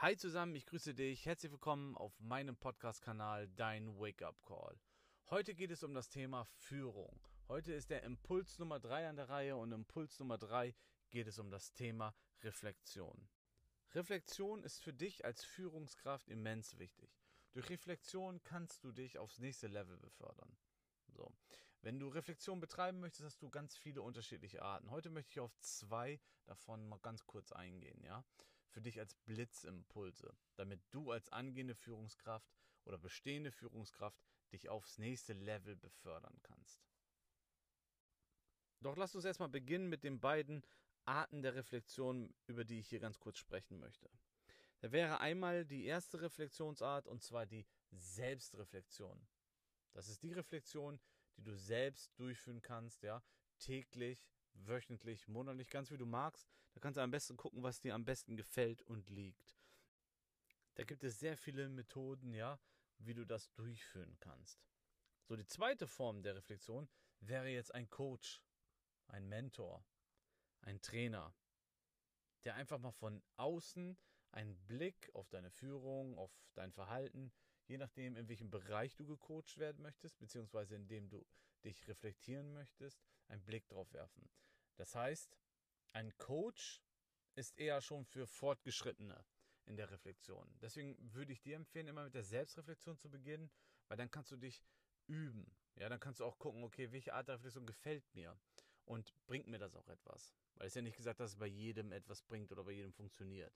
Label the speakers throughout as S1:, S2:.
S1: Hi zusammen, ich grüße dich. Herzlich willkommen auf meinem Podcast-Kanal Dein Wake-up Call. Heute geht es um das Thema Führung. Heute ist der Impuls Nummer 3 an der Reihe und Impuls Nummer 3 geht es um das Thema Reflexion. Reflexion ist für dich als Führungskraft immens wichtig. Durch Reflexion kannst du dich aufs nächste Level befördern. So. Wenn du Reflexion betreiben möchtest, hast du ganz viele unterschiedliche Arten. Heute möchte ich auf zwei davon mal ganz kurz eingehen, ja? Für dich als Blitzimpulse, damit du als angehende Führungskraft oder bestehende Führungskraft dich aufs nächste Level befördern kannst. Doch lass uns erstmal beginnen mit den beiden Arten der Reflexion, über die ich hier ganz kurz sprechen möchte. Da wäre einmal die erste Reflexionsart und zwar die Selbstreflexion. Das ist die Reflexion, die du selbst durchführen kannst, ja, täglich, wöchentlich, monatlich, ganz wie du magst. Da kannst du am besten gucken, was dir am besten gefällt und liegt. Da gibt es sehr viele Methoden, ja, wie du das durchführen kannst. So, die zweite Form der Reflexion wäre jetzt ein Coach, ein Mentor, ein Trainer, der einfach mal von außen einen Blick auf deine Führung, auf dein Verhalten, je nachdem, in welchem Bereich du gecoacht werden möchtest, beziehungsweise in dem du dich reflektieren möchtest, einen Blick drauf werfen. Das heißt, ein Coach ist eher schon für Fortgeschrittene in der Reflexion. Deswegen würde ich dir empfehlen, immer mit der Selbstreflexion zu beginnen, weil dann kannst du dich üben. Ja, dann kannst du auch gucken, okay, welche Art der Reflexion gefällt mir und bringt mir das auch etwas. Weil es ja nicht gesagt, dass es bei jedem etwas bringt oder bei jedem funktioniert.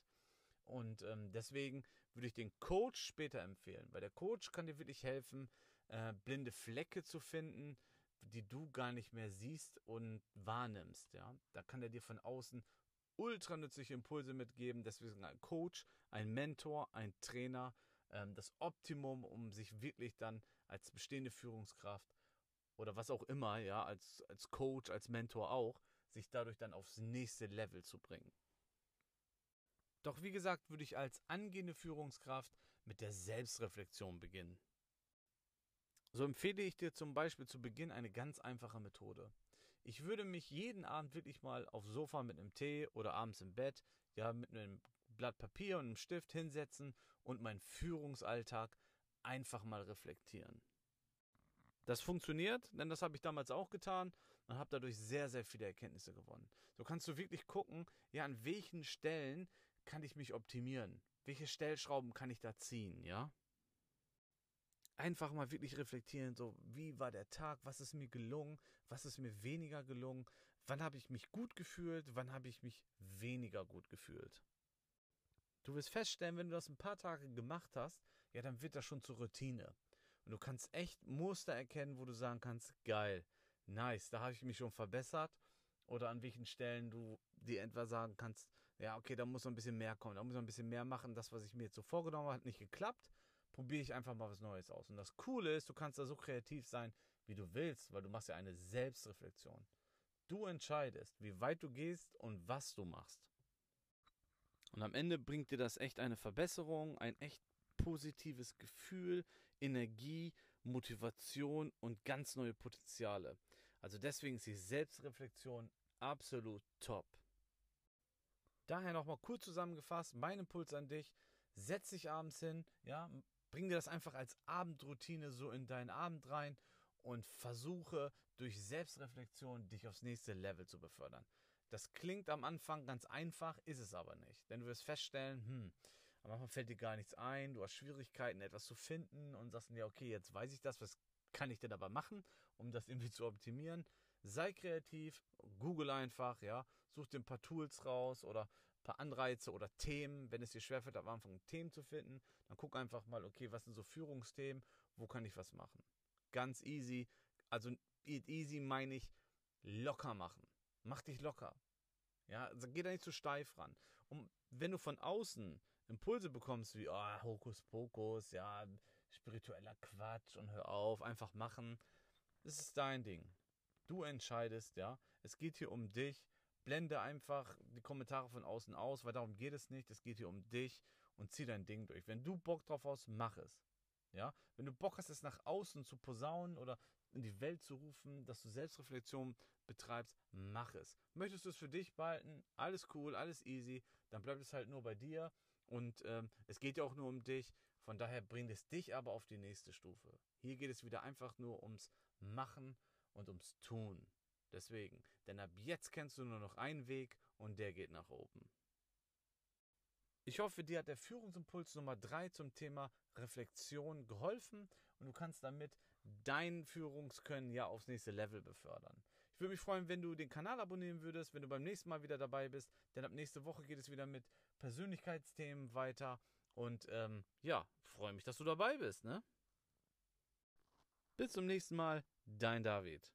S1: Und ähm, deswegen würde ich den Coach später empfehlen, weil der Coach kann dir wirklich helfen, äh, blinde Flecke zu finden, die du gar nicht mehr siehst und wahrnimmst. Ja, da kann er dir von außen ultra nützliche Impulse mitgeben. Deswegen ein Coach, ein Mentor, ein Trainer, ähm, das Optimum, um sich wirklich dann als bestehende Führungskraft oder was auch immer, ja, als, als Coach, als Mentor auch, sich dadurch dann aufs nächste Level zu bringen. Doch wie gesagt, würde ich als angehende Führungskraft mit der Selbstreflexion beginnen. So empfehle ich dir zum Beispiel zu Beginn eine ganz einfache Methode. Ich würde mich jeden Abend wirklich mal aufs Sofa mit einem Tee oder abends im Bett, ja, mit einem Blatt Papier und einem Stift hinsetzen und meinen Führungsalltag einfach mal reflektieren. Das funktioniert, denn das habe ich damals auch getan und habe dadurch sehr, sehr viele Erkenntnisse gewonnen. So kannst du wirklich gucken, ja, an welchen Stellen kann ich mich optimieren? Welche Stellschrauben kann ich da ziehen, ja? Einfach mal wirklich reflektieren, so wie war der Tag, was ist mir gelungen, was ist mir weniger gelungen, wann habe ich mich gut gefühlt, wann habe ich mich weniger gut gefühlt. Du wirst feststellen, wenn du das ein paar Tage gemacht hast, ja, dann wird das schon zur Routine. Und du kannst echt Muster erkennen, wo du sagen kannst, geil, nice, da habe ich mich schon verbessert. Oder an welchen Stellen du dir etwa sagen kannst, ja, okay, da muss noch ein bisschen mehr kommen, da muss noch ein bisschen mehr machen. Das, was ich mir jetzt so vorgenommen habe, hat nicht geklappt. Probiere ich einfach mal was Neues aus. Und das Coole ist, du kannst da so kreativ sein, wie du willst, weil du machst ja eine Selbstreflexion. Du entscheidest, wie weit du gehst und was du machst. Und am Ende bringt dir das echt eine Verbesserung, ein echt positives Gefühl, Energie, Motivation und ganz neue Potenziale. Also deswegen ist die Selbstreflexion absolut top. Daher nochmal kurz zusammengefasst, mein Impuls an dich, setz dich abends hin, ja, bring dir das einfach als Abendroutine so in deinen Abend rein und versuche durch Selbstreflexion dich aufs nächste Level zu befördern. Das klingt am Anfang ganz einfach, ist es aber nicht. Denn du wirst feststellen, hm, am Anfang fällt dir gar nichts ein, du hast Schwierigkeiten, etwas zu finden und sagst dir, okay, jetzt weiß ich das, was kann ich denn aber machen, um das irgendwie zu optimieren? Sei kreativ, google einfach, ja, such dir ein paar Tools raus oder paar Anreize oder Themen, wenn es dir schwerfällt, am Anfang Themen zu finden, dann guck einfach mal, okay, was sind so Führungsthemen, wo kann ich was machen? Ganz easy, also easy meine ich locker machen. Mach dich locker. Ja, also geh da nicht zu steif ran. Und wenn du von außen Impulse bekommst wie, oh, Hokuspokus, ja, spiritueller Quatsch und hör auf, einfach machen, das ist dein Ding. Du entscheidest, ja. Es geht hier um dich. Blende einfach die Kommentare von außen aus, weil darum geht es nicht. Es geht hier um dich und zieh dein Ding durch. Wenn du Bock drauf hast, mach es. Ja, wenn du Bock hast, es nach außen zu posaunen oder in die Welt zu rufen, dass du Selbstreflexion betreibst, mach es. Möchtest du es für dich behalten? Alles cool, alles easy. Dann bleibt es halt nur bei dir. Und ähm, es geht ja auch nur um dich. Von daher bringt es dich aber auf die nächste Stufe. Hier geht es wieder einfach nur ums Machen und ums Tun. Deswegen, denn ab jetzt kennst du nur noch einen Weg und der geht nach oben. Ich hoffe, dir hat der Führungsimpuls Nummer 3 zum Thema Reflexion geholfen und du kannst damit dein Führungskönnen ja aufs nächste Level befördern. Ich würde mich freuen, wenn du den Kanal abonnieren würdest, wenn du beim nächsten Mal wieder dabei bist, denn ab nächste Woche geht es wieder mit Persönlichkeitsthemen weiter und ähm, ja, freue mich, dass du dabei bist. Ne? Bis zum nächsten Mal, dein David.